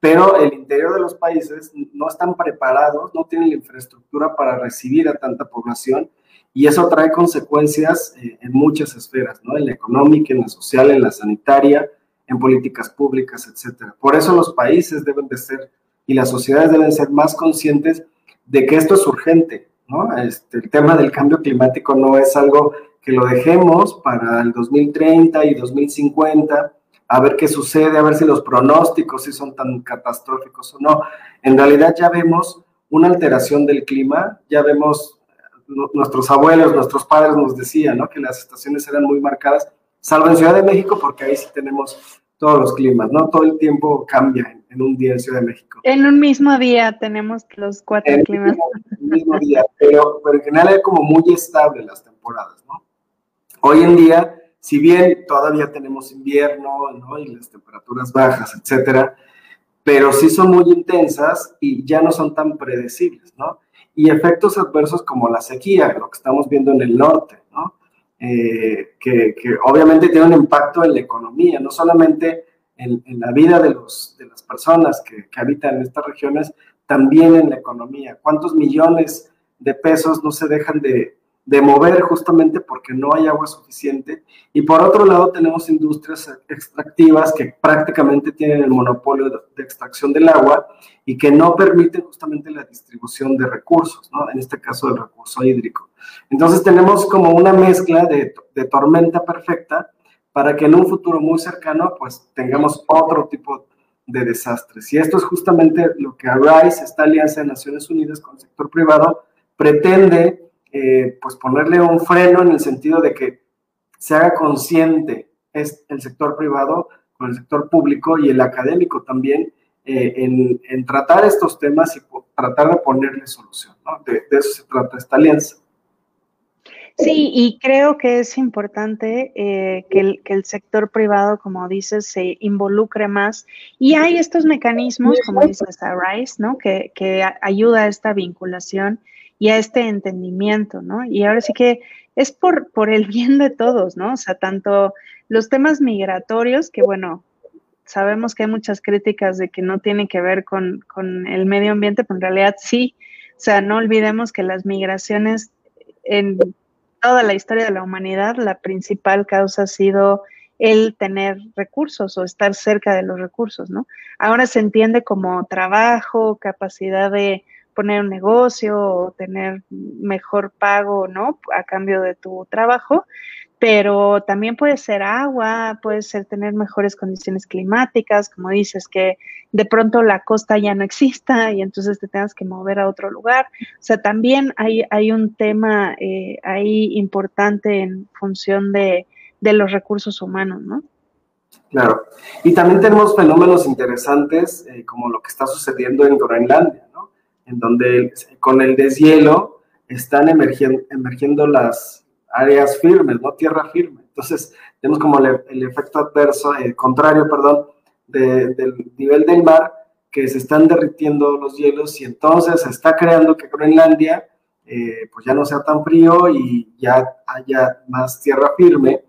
pero el interior de los países no están preparados, no tienen la infraestructura para recibir a tanta población y eso trae consecuencias eh, en muchas esferas, ¿no? En la económica, en la social, en la sanitaria, en políticas públicas, etcétera. Por eso los países deben de ser y las sociedades deben ser más conscientes de que esto es urgente, este, el tema del cambio climático no es algo que lo dejemos para el 2030 y 2050, a ver qué sucede, a ver si los pronósticos si son tan catastróficos o no. En realidad ya vemos una alteración del clima, ya vemos, nuestros abuelos, nuestros padres nos decían, Que las estaciones eran muy marcadas, salvo en Ciudad de México, porque ahí sí tenemos todos los climas, ¿no? Todo el tiempo cambia en, un día en Ciudad de México. En un mismo día tenemos los cuatro climas. En un mismo día, pero, pero en general es como muy estable las temporadas, ¿no? Hoy en día, si bien todavía tenemos invierno, ¿no? Y las temperaturas bajas, etcétera, pero sí son muy intensas y ya no son tan predecibles, ¿no? Y efectos adversos como la sequía, lo que estamos viendo en el norte, ¿no? Eh, que, obviamente tiene un impacto en la economía, no solamente en, la vida de, los, de las personas que, que, habitan en estas regiones, también en la economía. ¿Cuántos millones de pesos no se dejan de, de mover justamente porque no hay agua suficiente. Y por otro lado tenemos industrias extractivas que prácticamente tienen el monopolio de, extracción del agua y que no permiten justamente la distribución de recursos, ¿no? en este caso del recurso hídrico. Entonces tenemos como una mezcla de, de tormenta perfecta para que en un futuro muy cercano pues tengamos otro tipo de desastres. Y esto es justamente lo que ARISE, esta alianza de Naciones Unidas con el sector privado, pretende eh, pues ponerle un freno en el sentido de que se haga consciente es el sector privado con el sector público y el académico también eh, en, tratar estos temas y tratar de ponerle solución. De, eso se trata esta alianza. Sí, y creo que es importante eh, que, el, sector privado, como dices, se involucre más. Y hay estos mecanismos, como dices, RISE, ¿no? Que, que ayuda a esta vinculación y a este entendimiento, ¿no? Y ahora sí que es por, por el bien de todos, ¿no? O sea, tanto los temas migratorios, que bueno, sabemos que hay muchas críticas de que no tiene que ver con, con el medio ambiente, pero en realidad sí. O sea, no olvidemos que las migraciones en toda la historia de la humanidad, la principal causa ha sido el tener recursos o estar cerca de los recursos, ¿no? Ahora se entiende como trabajo, capacidad de poner un negocio o tener mejor pago, ¿no? A cambio de tu trabajo, pero también puede ser agua, puede ser tener mejores condiciones climáticas, como dices, que de pronto la costa ya no exista y entonces te tengas que mover a otro lugar. O sea, también hay, hay un tema eh, ahí importante en función de, de los recursos humanos, ¿no? Claro. Y también tenemos fenómenos interesantes eh, como lo que está sucediendo en Groenlandia, ¿no? En donde con el deshielo están emergiendo, emergiendo las, áreas firmes, ¿no? Tierra firme. Entonces, tenemos como el, efecto adverso, el contrario, perdón, del nivel del mar, que se están derritiendo los hielos y entonces se está creando que Groenlandia eh, pues ya no sea tan frío y ya haya más tierra firme.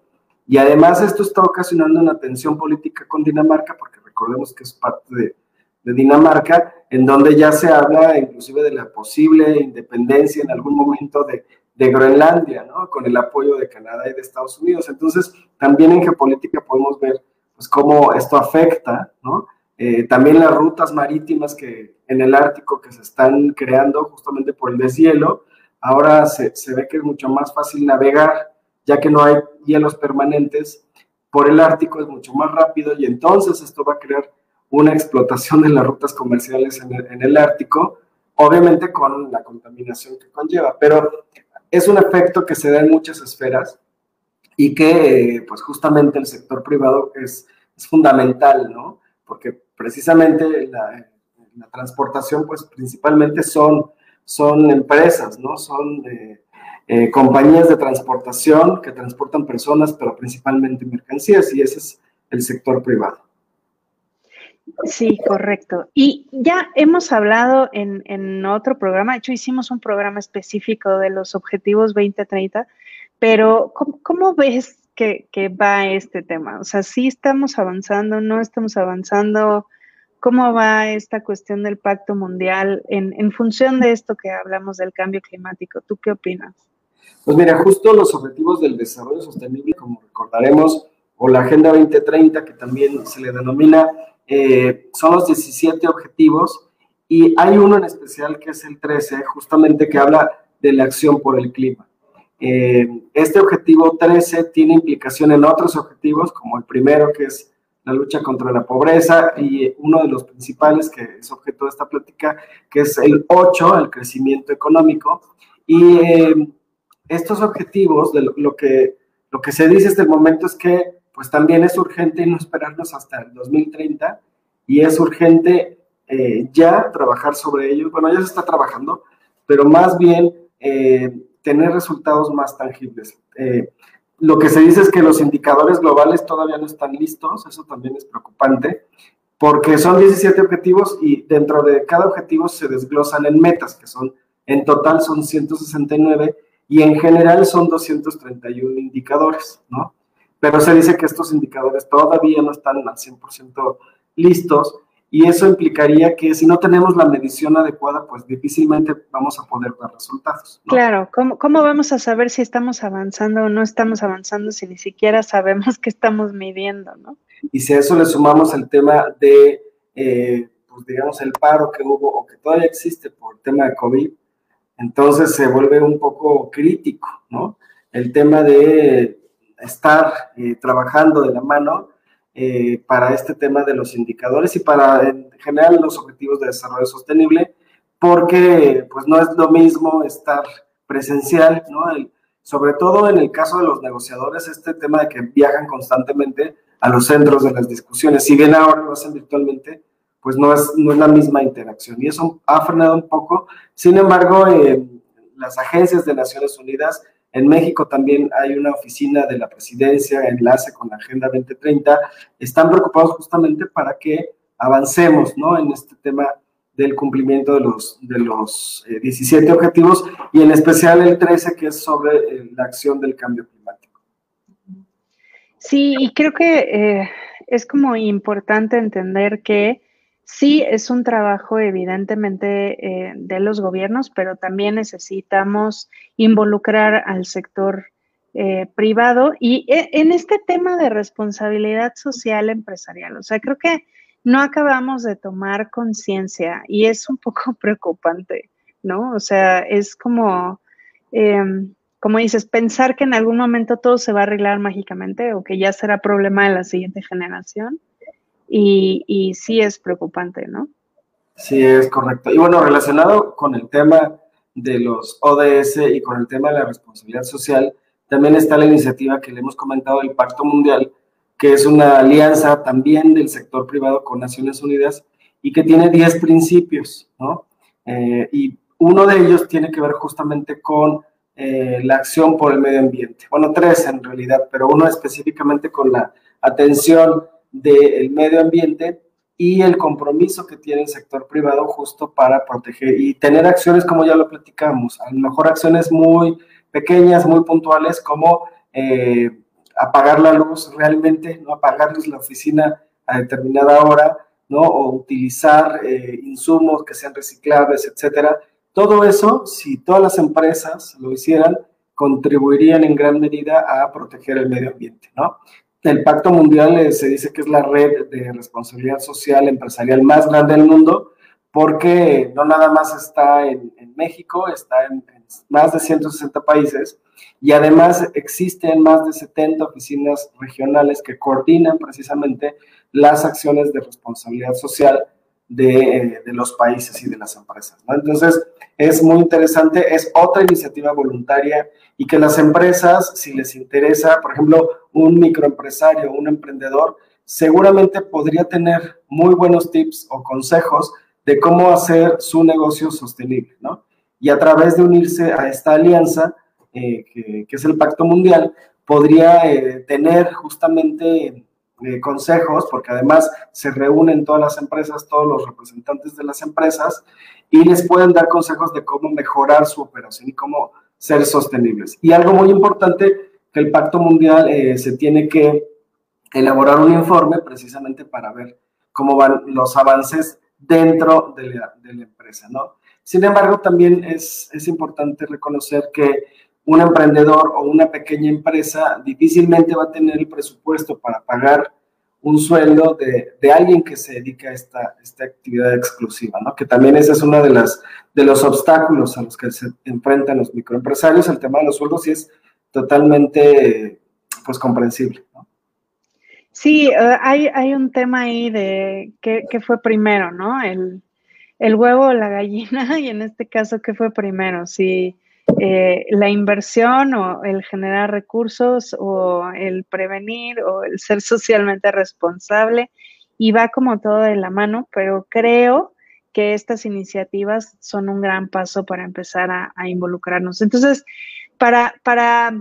Y además esto está ocasionando una tensión política con Dinamarca, porque recordemos que es parte de, de Dinamarca, en donde ya se habla inclusive de la posible independencia en algún momento de, de Groenlandia, ¿no? Con el apoyo de Canadá y de Estados Unidos. Entonces, también en geopolítica podemos ver pues, cómo esto afecta, ¿no? Eh, también las rutas marítimas que en el Ártico que se están creando justamente por el deshielo, ahora se, se ve que es mucho más fácil navegar, ya que no hay hielos permanentes, por el Ártico es mucho más rápido y entonces esto va a crear una explotación de las rutas comerciales en el, en el Ártico, obviamente con la contaminación que conlleva, pero es un efecto que se da en muchas esferas y que pues justamente el sector privado es, fundamental, ¿no? Porque precisamente la, transportación pues principalmente son, son empresas, ¿no? Son eh, eh, compañías de transportación que transportan personas, pero principalmente mercancías y ese es el sector privado. Sí, correcto. Y ya hemos hablado en, otro programa, de hecho hicimos un programa específico de los objetivos 2030, pero ¿cómo, ves que, va este tema? O sea, ¿sí estamos avanzando, no estamos avanzando? ¿Cómo va esta cuestión del pacto mundial en, en función de esto que hablamos del cambio climático? ¿Tú qué opinas? Pues mira, justo los objetivos del desarrollo sostenible, como recordaremos, o la Agenda 2030, que también se le denomina, eh, son los 17 objetivos y hay uno en especial que es el 13, justamente que habla de la acción por el clima. Eh, este objetivo 13 tiene implicación en otros objetivos, como el primero que es la lucha contra la pobreza y uno de los principales que es objeto de esta plática, que es el 8, el crecimiento económico. Y eh, estos objetivos, de lo, que, lo que se dice hasta el momento es que pues también es urgente no esperarnos hasta el 2030 y es urgente eh, ya trabajar sobre ello. Bueno, ya se está trabajando, pero más bien eh, tener resultados más tangibles. Eh, lo que se dice es que los indicadores globales todavía no están listos, eso también es preocupante, porque son 17 objetivos y dentro de cada objetivo se desglosan en metas, que son, en total son 169 y en general son 231 indicadores, ¿no? Pero se dice que estos indicadores todavía no están al 100% listos y eso implicaría que si no tenemos la medición adecuada, pues difícilmente vamos a poder dar resultados. Claro, ¿Cómo, ¿cómo, vamos a saber si estamos avanzando o no estamos avanzando si ni siquiera sabemos que estamos midiendo, ¿no? Y si a eso le sumamos el tema de, eh, pues digamos, el paro que hubo o que todavía existe por el tema de COVID, entonces se vuelve un poco crítico, ¿no? El tema de estar eh, trabajando de la mano eh, para este tema de los indicadores y para en general los objetivos de desarrollo sostenible, porque pues no es lo mismo estar presencial, ¿no? sobre todo en el caso de los negociadores, este tema de que viajan constantemente a los centros de las discusiones, si bien ahora lo hacen virtualmente, pues no es, no es la misma interacción y eso ha frenado un poco. Sin embargo, eh, las agencias de Naciones Unidas en México también hay una oficina de la presidencia, enlace con la Agenda 2030. Están preocupados justamente para que avancemos ¿no? en este tema del cumplimiento de los, de los 17 eh, objetivos y en especial el 13 que es sobre eh, la acción del cambio climático. Sí, y creo que eh, es como importante entender que sí es un trabajo evidentemente eh, de los gobiernos, pero también necesitamos involucrar al sector eh, privado y e, en este tema de responsabilidad social empresarial. O sea, creo que no acabamos de tomar conciencia y es un poco preocupante, ¿no? O sea, es como, em, como dices, pensar que en algún momento todo se va a arreglar mágicamente o que ya será problema de la siguiente generación. Y, y sí es preocupante, ¿no? Sí, es correcto. Y bueno, relacionado con el tema de los ODS y con el tema de la responsabilidad social, también está la iniciativa que le hemos comentado del Pacto Mundial, que es una alianza también del sector privado con Naciones Unidas y que tiene 10 principios, ¿no? Eh, y uno de ellos tiene que ver justamente con eh, la acción por el medio ambiente. Bueno, tres en realidad, pero uno específicamente con la atención del medio ambiente y el compromiso que tiene el sector privado justo para proteger y tener acciones como ya lo platicamos, a lo mejor acciones muy pequeñas, muy puntuales, como eh, apagar la luz realmente, no apagarles la oficina a determinada hora, ¿no? O utilizar eh, insumos que sean reciclables, etcétera. Todo eso, si todas las empresas lo hicieran, contribuirían en gran medida a proteger el medio ambiente, ¿no? El Pacto Mundial eh, se dice que es la red de responsabilidad social empresarial más grande del mundo, porque no nada más está en, México, está en, en, más de 160 países y además existen más de 70 oficinas regionales que coordinan precisamente las acciones de responsabilidad social de, los países y de las empresas. Entonces, es muy interesante, es otra iniciativa voluntaria y que las empresas, si les interesa, por ejemplo, un microempresario, un emprendedor, seguramente podría tener muy buenos tips o consejos de cómo hacer su negocio sostenible, ¿no? Y a través de unirse a esta alianza, eh, que, que, es el Pacto Mundial, podría eh, tener justamente eh, consejos, porque además se reúnen todas las empresas, todos los representantes de las empresas, y les pueden dar consejos de cómo mejorar su operación y cómo ser sostenibles. Y algo muy importante, que el Pacto Mundial eh, se tiene que elaborar un informe precisamente para ver cómo van los avances dentro de la, de la empresa, ¿no? Sin embargo, también es, es importante reconocer que un emprendedor o una pequeña empresa difícilmente va a tener el presupuesto para pagar un sueldo de, de alguien que se dedica a esta, esta, actividad exclusiva, ¿no? Que también ese es uno de, las, de los obstáculos a los que se enfrentan los microempresarios, el tema de los sueldos, y es totalmente, pues, comprensible, ¿no? Sí, uh, hay, hay un tema ahí de qué, fue primero, ¿no? El, el huevo o la gallina, y en este caso, ¿qué fue primero? Si eh, la inversión o el generar recursos o el prevenir o el ser socialmente responsable, y va como todo de la mano, pero creo que estas iniciativas son un gran paso para empezar a, a involucrarnos. Entonces, para, para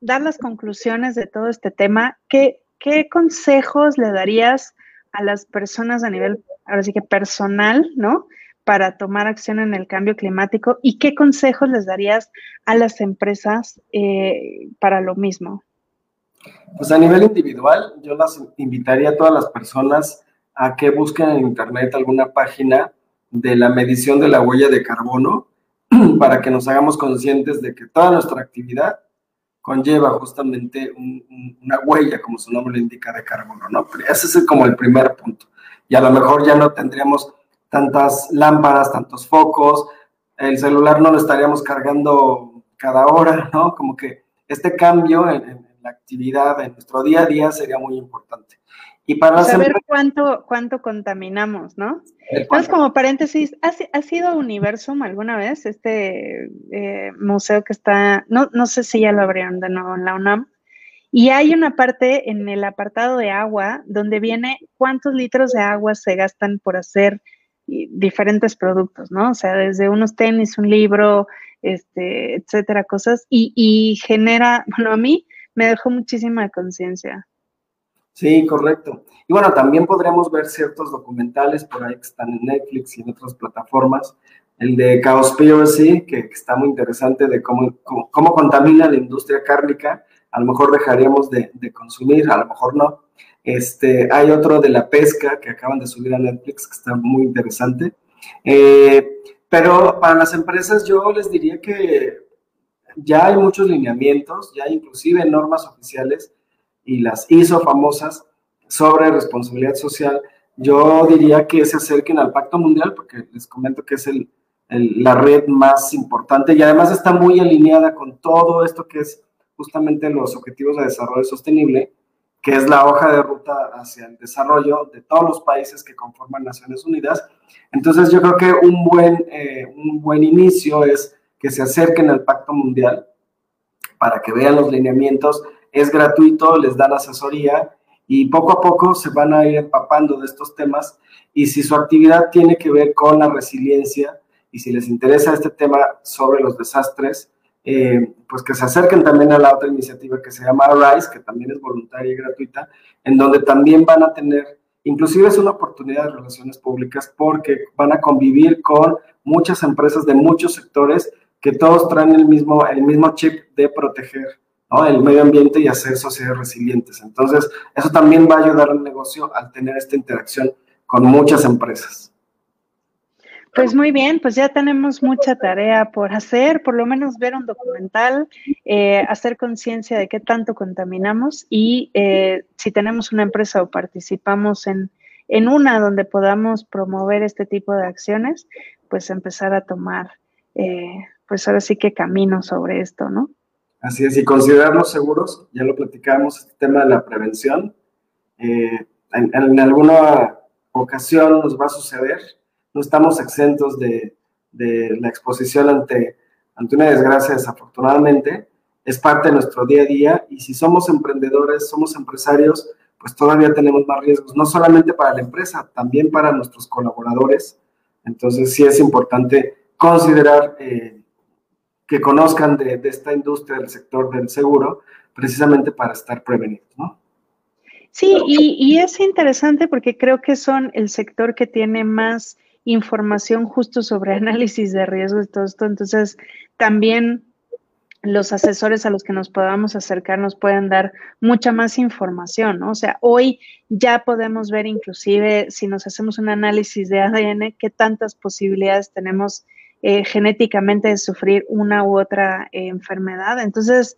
dar las conclusiones de todo este tema, ¿qué, ¿qué consejos le darías a las personas a nivel, ahora sí que personal, ¿no? Para tomar acción en el cambio climático y qué consejos les darías a las empresas eh, para lo mismo. Pues a nivel individual, yo las invitaría a todas las personas a que busquen en Internet alguna página de la medición de la huella de carbono para que nos hagamos conscientes de que toda nuestra actividad conlleva justamente un, un, una huella, como su nombre lo indica, de carbono, ¿no? Pero ese es como el primer punto. Y a lo mejor ya no tendríamos tantas lámparas, tantos focos, el celular no lo estaríamos cargando cada hora, ¿no? Como que este cambio en, en la actividad, en nuestro día a día sería muy importante. Y para saber cuánto, cuánto contaminamos, ¿no? Entonces, como paréntesis, ¿has, ¿has ido a Universum alguna vez? Este eh, museo que está, no, no sé si ya lo abrieron de nuevo en la UNAM. Y hay una parte en el apartado de agua donde viene cuántos litros de agua se gastan por hacer diferentes productos, ¿no? O sea, desde unos tenis, un libro, este, etcétera, cosas. Y, y genera, bueno, a mí me dejó muchísima conciencia. Sí, correcto. Y bueno, también podremos ver ciertos documentales por ahí que están en Netflix y en otras plataformas. El de Cowspiracy, que, que está muy interesante de cómo, cómo, cómo, contamina la industria cárnica. A lo mejor dejaríamos de, de, consumir, a lo mejor no. Este, hay otro de la pesca que acaban de subir a Netflix que está muy interesante. Eh, pero para las empresas yo les diría que ya hay muchos lineamientos, ya hay inclusive normas oficiales y las ISO famosas sobre responsabilidad social. Yo diría que se acerquen al Pacto Mundial porque les comento que es el, la red más importante y además está muy alineada con todo esto que es justamente los objetivos de desarrollo sostenible, que es la hoja de ruta hacia el desarrollo de todos los países que conforman Naciones Unidas. Entonces yo creo que un buen, eh, un buen inicio es que se acerquen al Pacto Mundial para que vean los lineamientos. Es gratuito, les dan asesoría y poco a poco se van a ir empapando de estos temas. Y si su actividad tiene que ver con la resiliencia y si les interesa este tema sobre los desastres, eh, pues que se acerquen también a la otra iniciativa que se llama RISE, que también es voluntaria y gratuita, en donde también van a tener, inclusive es una oportunidad de relaciones públicas porque van a convivir con muchas empresas de muchos sectores que todos traen el mismo, el mismo chip de proteger el medio ambiente y hacer sociedades resilientes. Entonces, eso también va a ayudar al negocio al tener esta interacción con muchas empresas. Pues muy bien, pues ya tenemos mucha tarea por hacer, por lo menos ver un documental, eh, hacer conciencia de qué tanto contaminamos y eh, si tenemos una empresa o participamos en, en una donde podamos promover este tipo de acciones, pues empezar a tomar eh, pues ahora sí que camino sobre esto, ¿no? Así es, y considerarnos seguros, ya lo platicamos, este tema de la prevención, eh, en, alguna ocasión nos va a suceder, no estamos exentos de, la exposición ante, ante una desgracia desafortunadamente, es parte de nuestro día a día y si somos emprendedores, somos empresarios, pues todavía tenemos más riesgos, no solamente para la empresa, también para nuestros colaboradores. Entonces sí es importante considerar eh, que conozcan de, esta industria del sector del seguro, precisamente para estar prevenidos. Sí, y, es interesante porque creo que son el sector que tiene más información justo sobre análisis de riesgos y todo esto. Entonces, también los asesores a los que nos podamos acercar nos pueden dar mucha más información, ¿no? O sea, hoy ya podemos ver inclusive si nos hacemos un análisis de ADN, qué tantas posibilidades tenemos eh, genéticamente de sufrir una u otra eh, enfermedad. Entonces,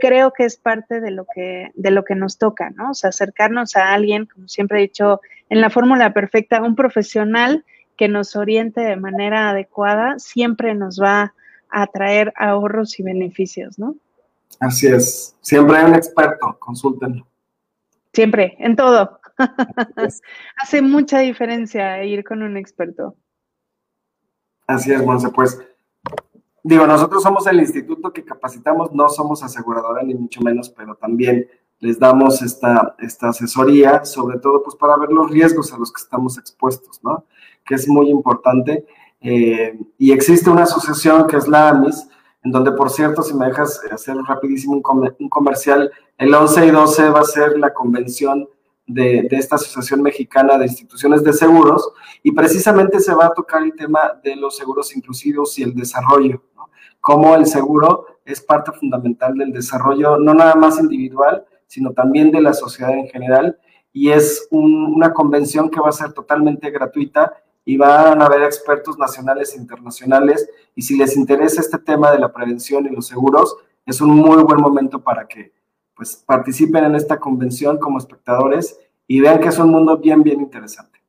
creo que es parte de lo que, de lo que nos toca, ¿no? O sea, acercarnos a alguien, como siempre he dicho, en la fórmula perfecta, un profesional que nos oriente de manera adecuada, siempre nos va a traer ahorros y beneficios, ¿no? Así es. Siempre hay un experto, consúltenlo. Siempre, en todo. Hace mucha diferencia ir con un experto. Así es, Monse, pues digo, nosotros somos el instituto que capacitamos, no somos aseguradora ni mucho menos, pero también les damos esta, esta asesoría, sobre todo pues para ver los riesgos a los que estamos expuestos, ¿no? Que es muy importante. Eh, y existe una asociación que es la AMIS, en donde, por cierto, si me dejas hacer rapidísimo un, un comercial, el 11 y 12 va a ser la convención de, esta Asociación Mexicana de Instituciones de Seguros y precisamente se va a tocar el tema de los seguros inclusivos y el desarrollo, ¿no? cómo el seguro es parte fundamental del desarrollo, no nada más individual, sino también de la sociedad en general. Y es una convención que va a ser totalmente gratuita y van a haber expertos nacionales e internacionales. Y si les interesa este tema de la prevención y los seguros, es un muy buen momento para que pues participen en esta convención como espectadores y vean que es un mundo bien, bien interesante.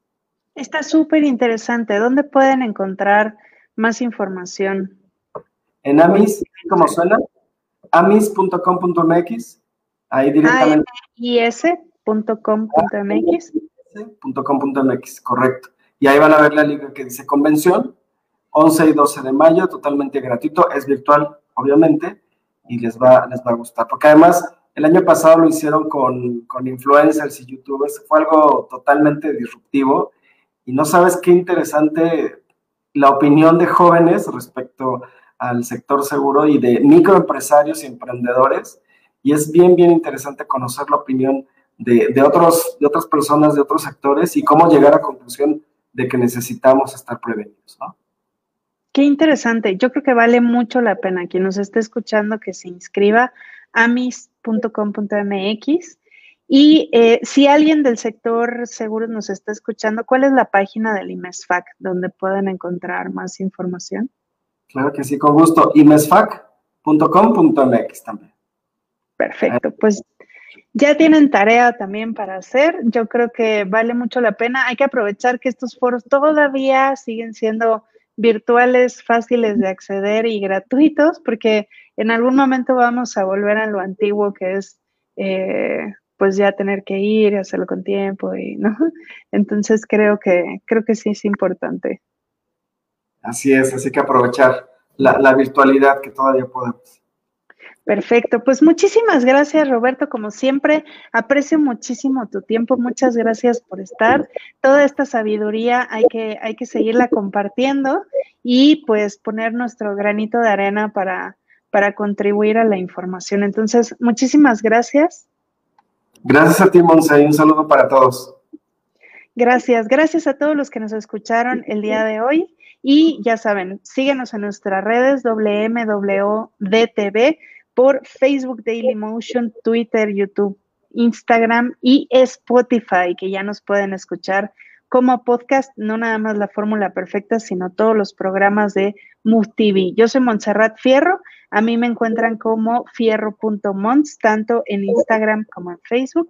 Está súper interesante. ¿Dónde pueden encontrar más información? En Amis, ¿cómo suena? amis.com.mx. Ahí directamente. is.com.mx. .com.mx, correcto. Y ahí van a ver la liga que dice convención, 11 y 12 de mayo, totalmente gratuito, es virtual, obviamente, y les va, les va a gustar. Porque además, el año pasado lo hicieron con, con influencers y youtubers, fue algo totalmente disruptivo y no sabes qué interesante la opinión de jóvenes respecto al sector seguro y de microempresarios y emprendedores. Y es bien, bien interesante conocer la opinión de, de, otros, de otras personas, de otros sectores y cómo llegar a conclusión de que necesitamos estar prevenidos. ¿no? Qué interesante. Yo creo que vale mucho la pena quien nos esté escuchando que se inscriba amis.com.mx Y eh, si alguien del sector seguros nos está escuchando, ¿cuál es la página del IMESFAC donde pueden encontrar más información? Claro que sí, con gusto. imesfac.com.mx también. Perfecto, pues ya tienen tarea también para hacer. Yo creo que vale mucho la pena. Hay que aprovechar que estos foros todavía siguen siendo virtuales, fáciles de acceder y gratuitos, porque en algún momento vamos a volver a lo antiguo que es eh, pues ya tener que ir y hacerlo con tiempo y no. Entonces creo que creo que sí es importante. Así es, así que aprovechar la, la virtualidad que todavía podemos. Perfecto, pues muchísimas gracias Roberto, como siempre, aprecio muchísimo tu tiempo, muchas gracias por estar. Toda esta sabiduría hay que, hay que seguirla compartiendo y pues poner nuestro granito de arena para, para contribuir a la información. Entonces, muchísimas gracias. Gracias a ti, Monse, y un saludo para todos. Gracias, gracias a todos los que nos escucharon el día de hoy. Y ya saben, síguenos en nuestras redes WMWDTV por Facebook Daily Motion, Twitter, YouTube, Instagram y Spotify, que ya nos pueden escuchar como podcast, no nada más la fórmula perfecta, sino todos los programas de Move TV. Yo soy Montserrat Fierro, a mí me encuentran como fierro.mons, tanto en Instagram como en Facebook,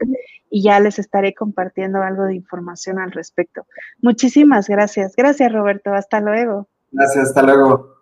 y ya les estaré compartiendo algo de información al respecto. Muchísimas gracias. Gracias, Roberto. Hasta luego. Gracias, hasta luego.